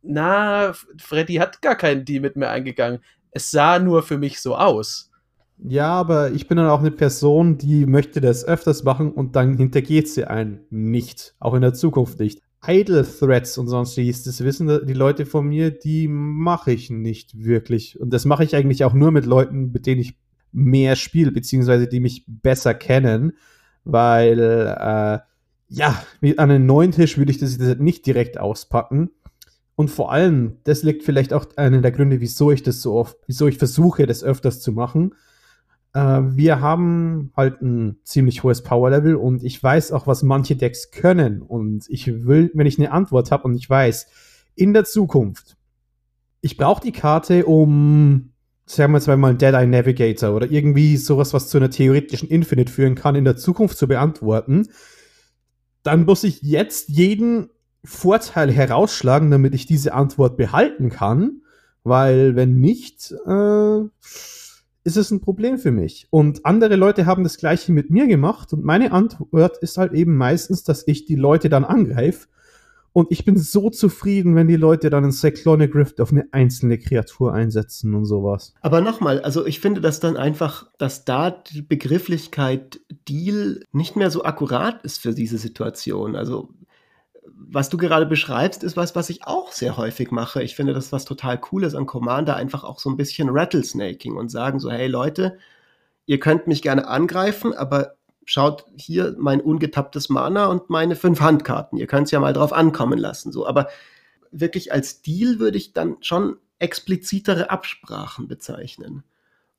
na, Freddy hat gar keinen Deal mit mir eingegangen. Es sah nur für mich so aus. Ja, aber ich bin dann auch eine Person, die möchte das öfters machen und dann hintergeht sie einen nicht. Auch in der Zukunft nicht. Idle Threats und sonstiges, das wissen die Leute von mir, die mache ich nicht wirklich. Und das mache ich eigentlich auch nur mit Leuten, mit denen ich mehr spiele, beziehungsweise die mich besser kennen, weil, äh, ja, an einem neuen Tisch würde ich das nicht direkt auspacken. Und vor allem, das liegt vielleicht auch einer der Gründe, wieso ich das so oft, wieso ich versuche, das öfters zu machen. Äh, wir haben halt ein ziemlich hohes Power-Level und ich weiß auch, was manche Decks können. Und ich will, wenn ich eine Antwort habe und ich weiß, in der Zukunft, ich brauche die Karte, um, sagen wir jetzt mal, Dead Eye Navigator oder irgendwie sowas, was zu einer theoretischen Infinite führen kann, in der Zukunft zu beantworten, dann muss ich jetzt jeden Vorteil herausschlagen, damit ich diese Antwort behalten kann, weil wenn nicht, äh, ist es ein Problem für mich. Und andere Leute haben das gleiche mit mir gemacht und meine Antwort ist halt eben meistens, dass ich die Leute dann angreife. Und ich bin so zufrieden, wenn die Leute dann in Cyclonic Rift auf eine einzelne Kreatur einsetzen und sowas. Aber nochmal, also ich finde das dann einfach, dass da die Begrifflichkeit Deal nicht mehr so akkurat ist für diese Situation. Also was du gerade beschreibst, ist was, was ich auch sehr häufig mache. Ich finde das was total Cooles an Commander, einfach auch so ein bisschen Rattlesnaking und sagen so, hey Leute, ihr könnt mich gerne angreifen, aber schaut hier mein ungetapptes Mana und meine fünf Handkarten. Ihr könnt es ja mal drauf ankommen lassen. So, aber wirklich als Deal würde ich dann schon explizitere Absprachen bezeichnen.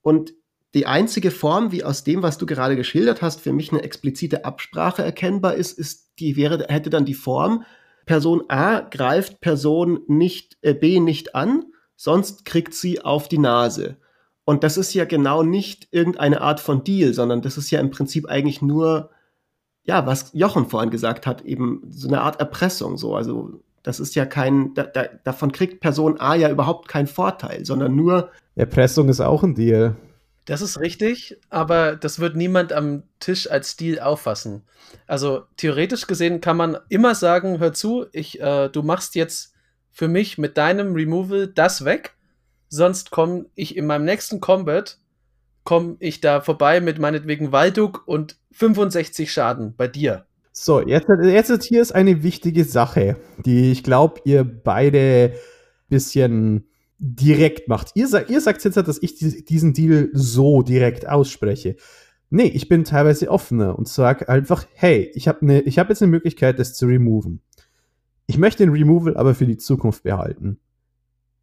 Und die einzige Form, wie aus dem, was du gerade geschildert hast, für mich eine explizite Absprache erkennbar ist, ist die wäre hätte dann die Form Person A greift Person nicht äh, B nicht an, sonst kriegt sie auf die Nase. Und das ist ja genau nicht irgendeine Art von Deal, sondern das ist ja im Prinzip eigentlich nur ja, was Jochen vorhin gesagt hat, eben so eine Art Erpressung so, also das ist ja kein, da, da, davon kriegt Person A ja überhaupt keinen Vorteil, sondern nur. Erpressung ist auch ein Deal. Das ist richtig, aber das wird niemand am Tisch als Deal auffassen. Also theoretisch gesehen kann man immer sagen, hör zu, ich, äh, du machst jetzt für mich mit deinem Removal das weg, sonst komme ich in meinem nächsten Combat, komme ich da vorbei mit meinetwegen Walduk und 65 Schaden bei dir. So, jetzt, jetzt hier ist eine wichtige Sache, die ich glaube, ihr beide bisschen direkt macht. Ihr, ihr sagt jetzt, dass ich diesen Deal so direkt ausspreche. Nee, ich bin teilweise offener und sage einfach, hey, ich habe ne, hab jetzt eine Möglichkeit, das zu removen. Ich möchte den Removal aber für die Zukunft behalten.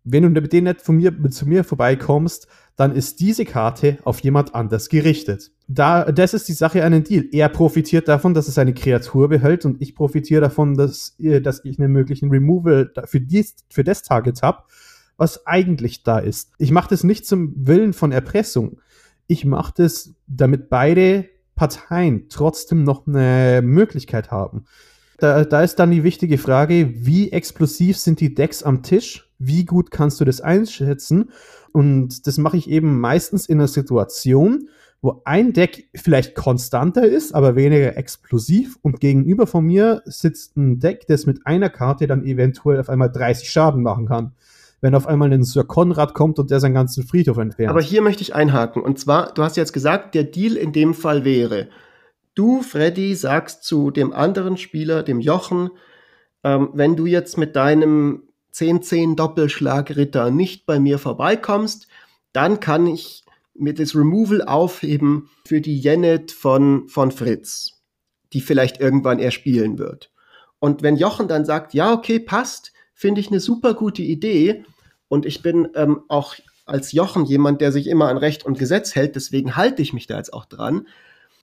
Wenn du mit denen nicht von mir, zu mir vorbeikommst, dann ist diese Karte auf jemand anders gerichtet. Da, das ist die Sache den Deal. Er profitiert davon, dass es eine Kreatur behält und ich profitiere davon, dass, dass ich einen möglichen Removal für, dies, für das Target habe was eigentlich da ist. Ich mache das nicht zum Willen von Erpressung. Ich mache das, damit beide Parteien trotzdem noch eine Möglichkeit haben. Da, da ist dann die wichtige Frage, wie explosiv sind die Decks am Tisch? Wie gut kannst du das einschätzen? Und das mache ich eben meistens in einer Situation, wo ein Deck vielleicht konstanter ist, aber weniger explosiv und gegenüber von mir sitzt ein Deck, das mit einer Karte dann eventuell auf einmal 30 Schaden machen kann wenn auf einmal ein Sir Konrad kommt und der seinen ganzen Friedhof entfernt. Aber hier möchte ich einhaken. Und zwar, du hast jetzt gesagt, der Deal in dem Fall wäre, du, Freddy, sagst zu dem anderen Spieler, dem Jochen, ähm, wenn du jetzt mit deinem 10-10 Doppelschlagritter nicht bei mir vorbeikommst, dann kann ich mir das Removal aufheben für die Janet von, von Fritz, die vielleicht irgendwann er spielen wird. Und wenn Jochen dann sagt, ja, okay, passt, finde ich eine super gute Idee. Und ich bin ähm, auch als Jochen jemand, der sich immer an Recht und Gesetz hält, deswegen halte ich mich da jetzt auch dran.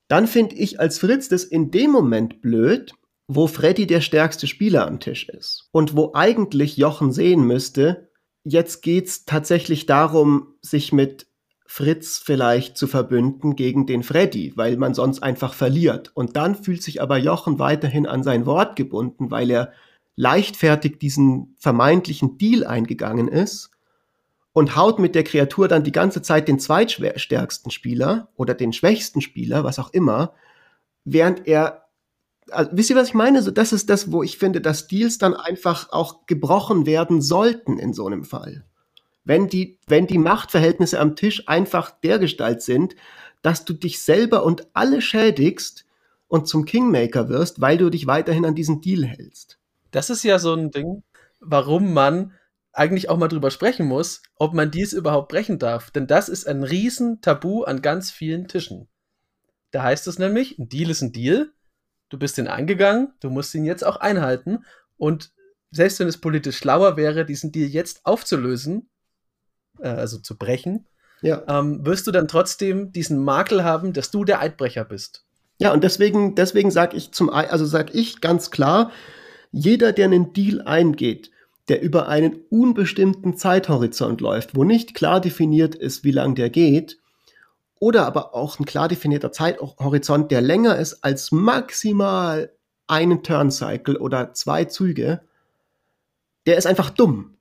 Dann finde ich als Fritz das in dem Moment blöd, wo Freddy der stärkste Spieler am Tisch ist. Und wo eigentlich Jochen sehen müsste, jetzt geht's tatsächlich darum, sich mit Fritz vielleicht zu verbünden gegen den Freddy, weil man sonst einfach verliert. Und dann fühlt sich aber Jochen weiterhin an sein Wort gebunden, weil er leichtfertig diesen vermeintlichen Deal eingegangen ist und haut mit der Kreatur dann die ganze Zeit den zweitstärksten Spieler oder den schwächsten Spieler, was auch immer, während er also, wisst ihr, was ich meine? So, das ist das, wo ich finde, dass Deals dann einfach auch gebrochen werden sollten in so einem Fall. Wenn die, wenn die Machtverhältnisse am Tisch einfach dergestalt sind, dass du dich selber und alle schädigst und zum Kingmaker wirst, weil du dich weiterhin an diesen Deal hältst. Das ist ja so ein Ding, warum man eigentlich auch mal drüber sprechen muss, ob man dies überhaupt brechen darf. Denn das ist ein riesen Tabu an ganz vielen Tischen. Da heißt es nämlich, ein Deal ist ein Deal. Du bist ihn eingegangen, du musst ihn jetzt auch einhalten. Und selbst wenn es politisch schlauer wäre, diesen Deal jetzt aufzulösen, äh, also zu brechen, ja. ähm, wirst du dann trotzdem diesen Makel haben, dass du der Eidbrecher bist. Ja, und deswegen, deswegen sage ich zum, also sage ich ganz klar, jeder, der einen Deal eingeht, der über einen unbestimmten Zeithorizont läuft, wo nicht klar definiert ist, wie lang der geht, oder aber auch ein klar definierter Zeithorizont, der länger ist als maximal einen Turncycle oder zwei Züge, der ist einfach dumm.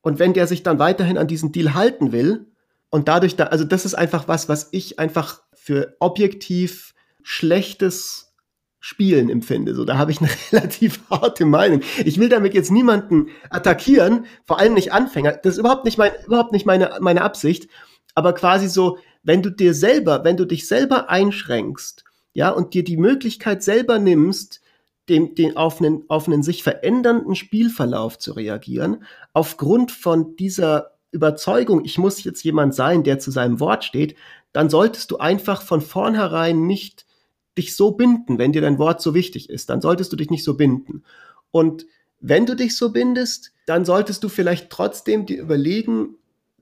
Und wenn der sich dann weiterhin an diesen Deal halten will und dadurch da, also das ist einfach was, was ich einfach für objektiv schlechtes Spielen empfinde. So, da habe ich eine relativ harte Meinung. Ich will damit jetzt niemanden attackieren, vor allem nicht Anfänger. Das ist überhaupt nicht mein, überhaupt nicht meine, meine Absicht. Aber quasi so, wenn du dir selber, wenn du dich selber einschränkst, ja, und dir die Möglichkeit selber nimmst, dem, den, auf, einen, auf einen sich verändernden Spielverlauf zu reagieren, aufgrund von dieser Überzeugung, ich muss jetzt jemand sein, der zu seinem Wort steht, dann solltest du einfach von vornherein nicht dich so binden, wenn dir dein Wort so wichtig ist, dann solltest du dich nicht so binden. Und wenn du dich so bindest, dann solltest du vielleicht trotzdem dir überlegen,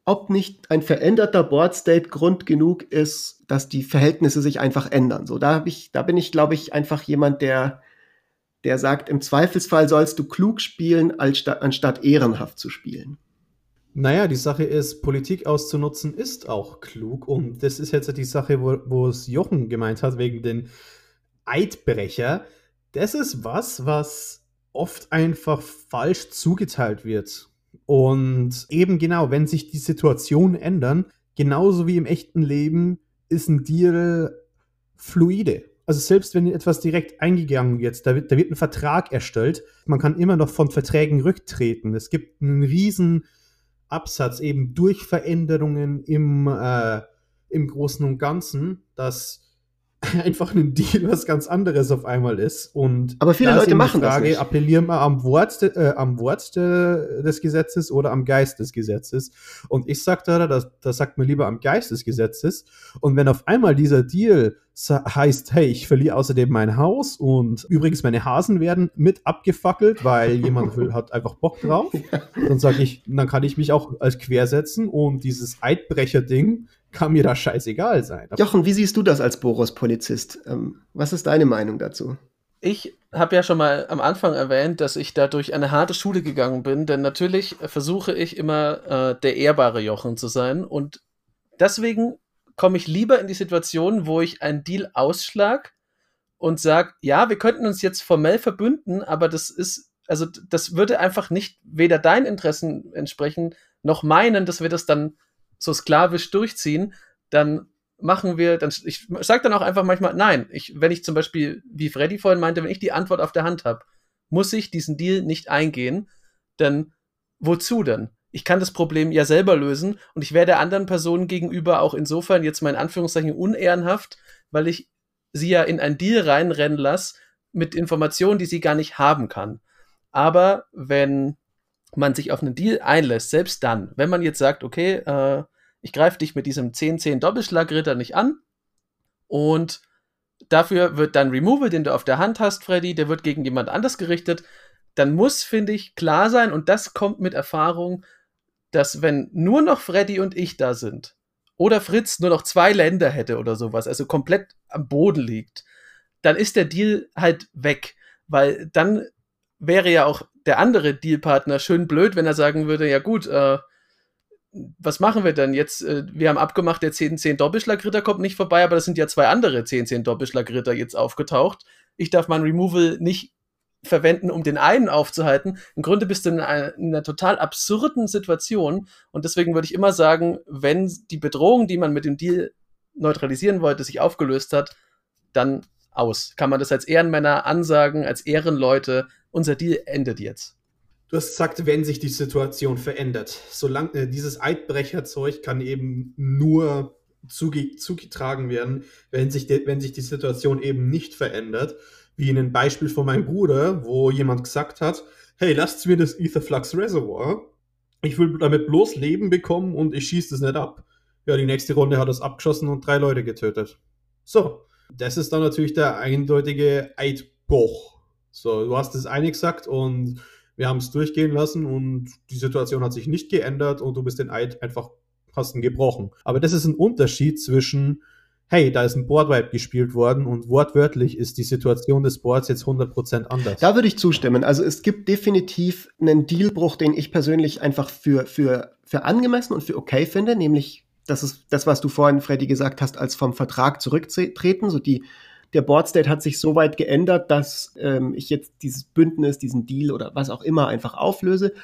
ob nicht ein veränderter Board State Grund genug ist, dass die Verhältnisse sich einfach ändern. So, da, ich, da bin ich, glaube ich, einfach jemand, der, der sagt, im Zweifelsfall sollst du klug spielen, anstatt ehrenhaft zu spielen. Naja, die Sache ist, Politik auszunutzen ist auch klug. Und das ist jetzt die Sache, wo es Jochen gemeint hat, wegen den Eidbrecher. Das ist was, was oft einfach falsch zugeteilt wird. Und eben genau, wenn sich die Situationen ändern, genauso wie im echten Leben, ist ein Deal fluide. Also selbst wenn etwas direkt eingegangen wird, da wird, da wird ein Vertrag erstellt, man kann immer noch von Verträgen rücktreten. Es gibt einen riesen Absatz eben durch Veränderungen im, äh, im Großen und Ganzen, dass einfach ein Deal was ganz anderes auf einmal ist. Und Aber viele Leute machen Frage, das nicht. Appellieren wir am Wort, äh, am Wort de, des Gesetzes oder am Geist des Gesetzes? Und ich sage da, da, da sagt man lieber am Geist des Gesetzes. Und wenn auf einmal dieser Deal heißt, hey, ich verliere außerdem mein Haus und übrigens meine Hasen werden mit abgefackelt, weil jemand will, hat einfach Bock drauf, dann sage ich, dann kann ich mich auch als quersetzen und dieses Eidbrecher-Ding kann mir da scheißegal sein. Jochen, wie siehst du das als Boros-Polizist? Ähm, was ist deine Meinung dazu? Ich habe ja schon mal am Anfang erwähnt, dass ich da durch eine harte Schule gegangen bin, denn natürlich versuche ich immer äh, der ehrbare Jochen zu sein und deswegen komme ich lieber in die Situation, wo ich einen Deal ausschlag und sage, ja, wir könnten uns jetzt formell verbünden, aber das ist, also das würde einfach nicht weder deinen Interessen entsprechen, noch meinen, dass wir das dann so sklavisch durchziehen, dann machen wir, dann, ich sage dann auch einfach manchmal, nein, ich, wenn ich zum Beispiel, wie Freddy vorhin meinte, wenn ich die Antwort auf der Hand habe, muss ich diesen Deal nicht eingehen, denn wozu denn? Ich kann das Problem ja selber lösen und ich werde der anderen Person gegenüber auch insofern jetzt mal in Anführungszeichen unehrenhaft, weil ich sie ja in ein Deal reinrennen lasse mit Informationen, die sie gar nicht haben kann. Aber wenn man sich auf einen Deal einlässt, selbst dann, wenn man jetzt sagt, okay, äh, ich greife dich mit diesem 10-10 Doppelschlagritter nicht an und dafür wird dein Removal, den du auf der Hand hast, Freddy, der wird gegen jemand anders gerichtet, dann muss, finde ich, klar sein, und das kommt mit Erfahrung, dass wenn nur noch Freddy und ich da sind, oder Fritz nur noch zwei Länder hätte oder sowas, also komplett am Boden liegt, dann ist der Deal halt weg, weil dann wäre ja auch der andere Dealpartner schön blöd, wenn er sagen würde, ja gut, äh, was machen wir denn jetzt? Äh, wir haben abgemacht, der 10-10 Doppelschlagritter kommt nicht vorbei, aber das sind ja zwei andere 10-10 Doppelschlagritter jetzt aufgetaucht. Ich darf mein Removal nicht verwenden, um den einen aufzuhalten. Im Grunde bist du in einer, in einer, total absurden Situation und deswegen würde ich immer sagen, wenn die Bedrohung, die man mit dem Deal neutralisieren wollte, sich aufgelöst hat, dann aus. Kann man das als Ehrenmänner ansagen, als Ehrenleute, unser Deal endet jetzt. Du hast gesagt, wenn sich die Situation verändert. Solange äh, dieses Eidbrecherzeug kann eben nur zuge zugetragen werden, wenn sich, wenn sich die Situation eben nicht verändert. Wie in einem Beispiel von meinem Bruder, wo jemand gesagt hat, hey, lasst mir das Etherflux Reservoir. Ich will damit bloß Leben bekommen und ich schieße das nicht ab. Ja, die nächste Runde hat es abgeschossen und drei Leute getötet. So, das ist dann natürlich der eindeutige Eidbruch. So, du hast das eine gesagt und wir haben es durchgehen lassen und die Situation hat sich nicht geändert und du bist den Eid einfach hast ihn gebrochen. Aber das ist ein Unterschied zwischen, hey, da ist ein Boardwipe gespielt worden und wortwörtlich ist die Situation des Boards jetzt 100% anders. Da würde ich zustimmen. Also es gibt definitiv einen Dealbruch, den ich persönlich einfach für, für, für angemessen und für okay finde, nämlich das ist das, was du vorhin, Freddy, gesagt hast, als vom Vertrag zurücktreten, so die der Board State hat sich so weit geändert, dass ähm, ich jetzt dieses Bündnis, diesen Deal oder was auch immer einfach auflöse.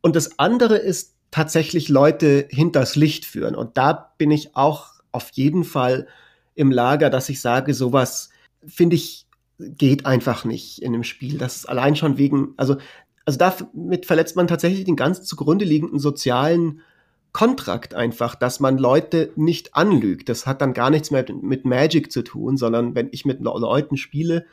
Und das andere ist tatsächlich Leute hinters Licht führen. Und da bin ich auch auf jeden Fall im Lager, dass ich sage, sowas finde ich geht einfach nicht in einem Spiel. Das ist allein schon wegen, also, also damit verletzt man tatsächlich den ganz zugrunde liegenden sozialen Kontrakt einfach, dass man Leute nicht anlügt. Das hat dann gar nichts mehr mit Magic zu tun, sondern wenn ich mit Leuten spiele,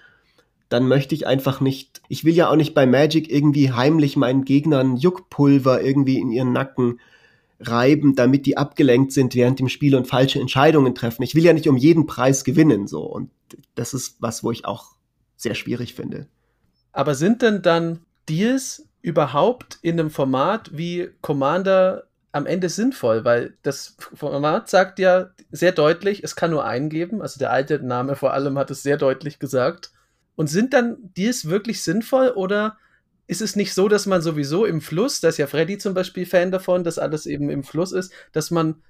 dann möchte ich einfach nicht, ich will ja auch nicht bei Magic irgendwie heimlich meinen Gegnern Juckpulver irgendwie in ihren Nacken reiben, damit die abgelenkt sind während dem Spiel und falsche Entscheidungen treffen. Ich will ja nicht um jeden Preis gewinnen, so. Und das ist was, wo ich auch sehr schwierig finde. Aber sind denn dann Deals überhaupt in einem Format wie Commander am Ende sinnvoll? Weil das Format sagt ja sehr deutlich, es kann nur einen geben. Also der alte Name vor allem hat es sehr deutlich gesagt. Und sind dann Deals wirklich sinnvoll oder ist es nicht so, dass man sowieso im Fluss, da ist ja Freddy zum Beispiel Fan davon, dass alles eben im Fluss ist, dass man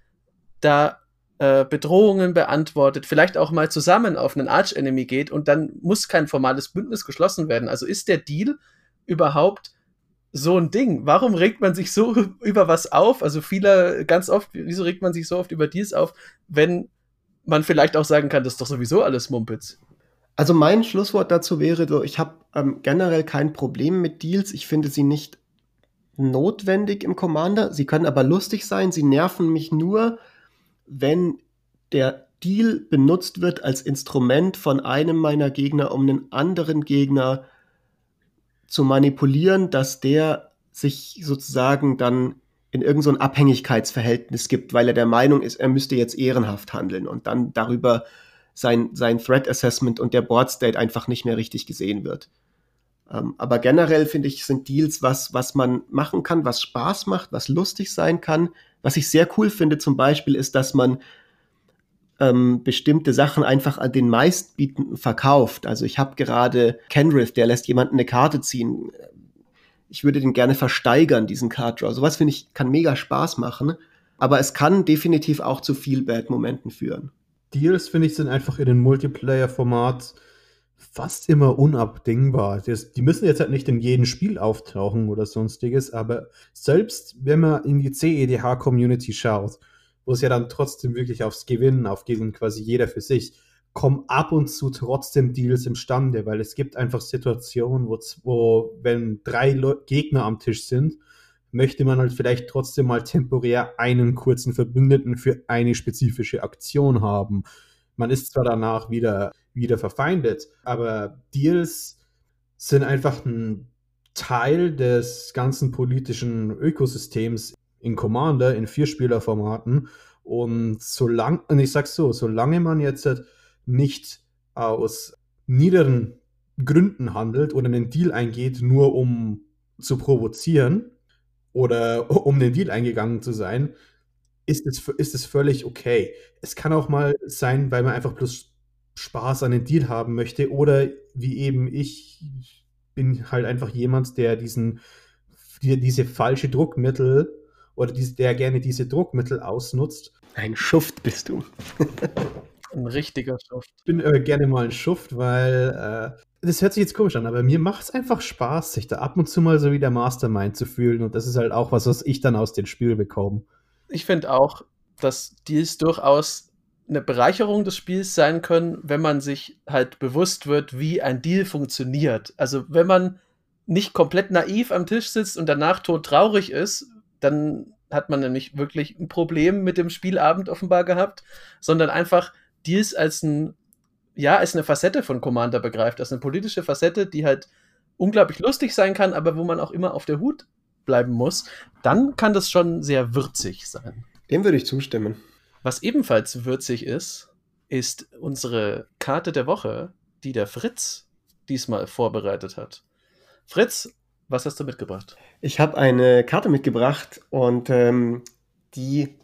da äh, Bedrohungen beantwortet, vielleicht auch mal zusammen auf einen Arch-Enemy geht und dann muss kein formales Bündnis geschlossen werden. Also ist der Deal überhaupt so ein Ding? Warum regt man sich so über was auf? Also viele, ganz oft, wieso regt man sich so oft über Deals auf, wenn man vielleicht auch sagen kann, das ist doch sowieso alles Mumpitz? Also mein Schlusswort dazu wäre so, ich habe ähm, generell kein Problem mit Deals. Ich finde sie nicht notwendig im Commander. Sie können aber lustig sein. Sie nerven mich nur, wenn der Deal benutzt wird als Instrument von einem meiner Gegner, um einen anderen Gegner zu manipulieren, dass der sich sozusagen dann in irgendein so Abhängigkeitsverhältnis gibt, weil er der Meinung ist, er müsste jetzt ehrenhaft handeln und dann darüber sein, sein Threat Assessment und der Board State einfach nicht mehr richtig gesehen wird. Ähm, aber generell finde ich, sind Deals was, was man machen kann, was Spaß macht, was lustig sein kann. Was ich sehr cool finde zum Beispiel ist, dass man ähm, bestimmte Sachen einfach an den meistbietenden verkauft. Also ich habe gerade Kenrith, der lässt jemanden eine Karte ziehen. Ich würde den gerne versteigern, diesen Card Draw. Sowas finde ich, kann mega Spaß machen. Aber es kann definitiv auch zu viel Bad-Momenten führen. Deals, finde ich, sind einfach in den Multiplayer-Format fast immer unabdingbar. Die müssen jetzt halt nicht in jedem Spiel auftauchen oder sonstiges, aber selbst wenn man in die CEDH-Community schaut, wo es ja dann trotzdem wirklich aufs Gewinnen aufgeht und quasi jeder für sich, kommen ab und zu trotzdem Deals imstande, weil es gibt einfach Situationen, wo, wo wenn drei Le Gegner am Tisch sind, möchte man halt vielleicht trotzdem mal temporär einen kurzen Verbündeten für eine spezifische Aktion haben. Man ist zwar danach wieder, wieder verfeindet, aber Deals sind einfach ein Teil des ganzen politischen Ökosystems in Commander, in Vierspielerformaten. Und solange, und ich sag's so, solange man jetzt nicht aus niederen Gründen handelt oder einen Deal eingeht, nur um zu provozieren, oder um den Deal eingegangen zu sein, ist es, ist es völlig okay. Es kann auch mal sein, weil man einfach bloß Spaß an den Deal haben möchte oder wie eben ich bin halt einfach jemand, der diesen, die, diese falsche Druckmittel oder diese, der gerne diese Druckmittel ausnutzt. Ein Schuft bist du. ein richtiger Schuft. Ich bin äh, gerne mal ein Schuft, weil äh, das hört sich jetzt komisch an, aber mir macht es einfach Spaß, sich da ab und zu mal so wie der Mastermind zu fühlen. Und das ist halt auch was, was ich dann aus dem Spiel bekomme. Ich finde auch, dass dies durchaus eine Bereicherung des Spiels sein können, wenn man sich halt bewusst wird, wie ein Deal funktioniert. Also wenn man nicht komplett naiv am Tisch sitzt und danach tot traurig ist, dann hat man nämlich wirklich ein Problem mit dem Spielabend offenbar gehabt, sondern einfach Deals als ein ja, als eine Facette von Commander begreift, als eine politische Facette, die halt unglaublich lustig sein kann, aber wo man auch immer auf der Hut bleiben muss, dann kann das schon sehr würzig sein. Dem würde ich zustimmen. Was ebenfalls würzig ist, ist unsere Karte der Woche, die der Fritz diesmal vorbereitet hat. Fritz, was hast du mitgebracht? Ich habe eine Karte mitgebracht und ähm, die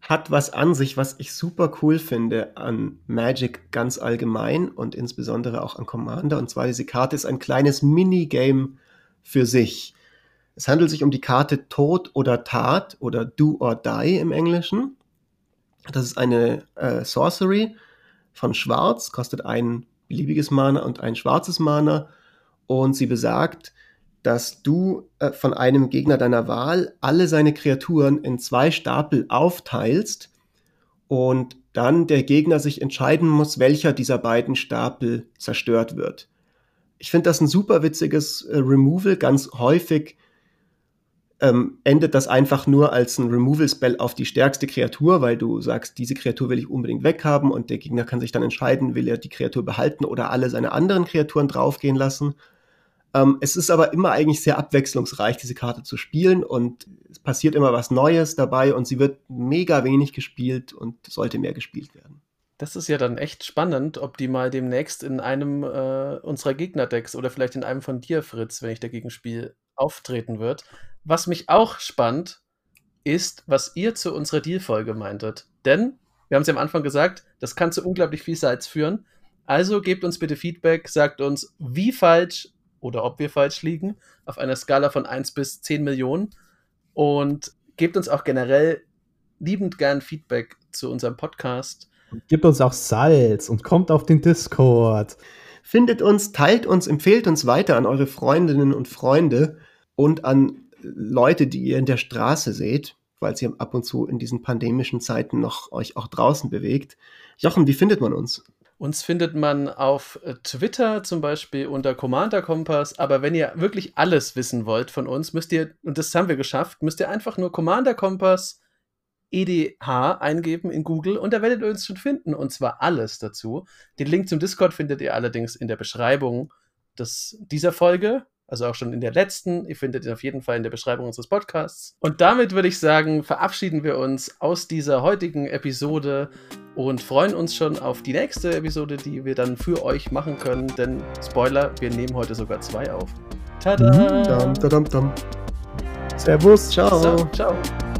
hat was an sich, was ich super cool finde an Magic ganz allgemein und insbesondere auch an Commander. Und zwar diese Karte ist ein kleines Minigame für sich. Es handelt sich um die Karte Tod oder Tat oder Do or Die im Englischen. Das ist eine äh, Sorcery von Schwarz, kostet ein beliebiges Mana und ein schwarzes Mana. Und sie besagt, dass du äh, von einem Gegner deiner Wahl alle seine Kreaturen in zwei Stapel aufteilst und dann der Gegner sich entscheiden muss, welcher dieser beiden Stapel zerstört wird. Ich finde das ein super witziges äh, Removal. Ganz häufig ähm, endet das einfach nur als ein Removal-Spell auf die stärkste Kreatur, weil du sagst, diese Kreatur will ich unbedingt weghaben und der Gegner kann sich dann entscheiden, will er die Kreatur behalten oder alle seine anderen Kreaturen draufgehen lassen. Ähm, es ist aber immer eigentlich sehr abwechslungsreich, diese Karte zu spielen und es passiert immer was Neues dabei und sie wird mega wenig gespielt und sollte mehr gespielt werden. Das ist ja dann echt spannend, ob die mal demnächst in einem äh, unserer Gegner-Decks oder vielleicht in einem von dir, Fritz, wenn ich dagegen spiele, auftreten wird. Was mich auch spannt, ist, was ihr zu unserer Deal-Folge meintet. Denn, wir haben es ja am Anfang gesagt, das kann zu unglaublich viel Sides führen. Also gebt uns bitte Feedback, sagt uns, wie falsch oder ob wir falsch liegen, auf einer Skala von 1 bis 10 Millionen. Und gebt uns auch generell liebend gern Feedback zu unserem Podcast. Gebt uns auch Salz und kommt auf den Discord. Findet uns, teilt uns, empfehlt uns weiter an eure Freundinnen und Freunde und an Leute, die ihr in der Straße seht, weil ihr ab und zu in diesen pandemischen Zeiten noch euch auch draußen bewegt. Jochen, wie findet man uns? Uns findet man auf äh, Twitter zum Beispiel unter Commander Kompass. Aber wenn ihr wirklich alles wissen wollt von uns, müsst ihr, und das haben wir geschafft, müsst ihr einfach nur Commander Kompass EDH eingeben in Google und da werdet ihr uns schon finden. Und zwar alles dazu. Den Link zum Discord findet ihr allerdings in der Beschreibung des, dieser Folge also auch schon in der letzten. Ihr findet ihn auf jeden Fall in der Beschreibung unseres Podcasts. Und damit würde ich sagen, verabschieden wir uns aus dieser heutigen Episode und freuen uns schon auf die nächste Episode, die wir dann für euch machen können. Denn Spoiler, wir nehmen heute sogar zwei auf. Tada! Dum, dum, dum. Servus, ciao. So, ciao.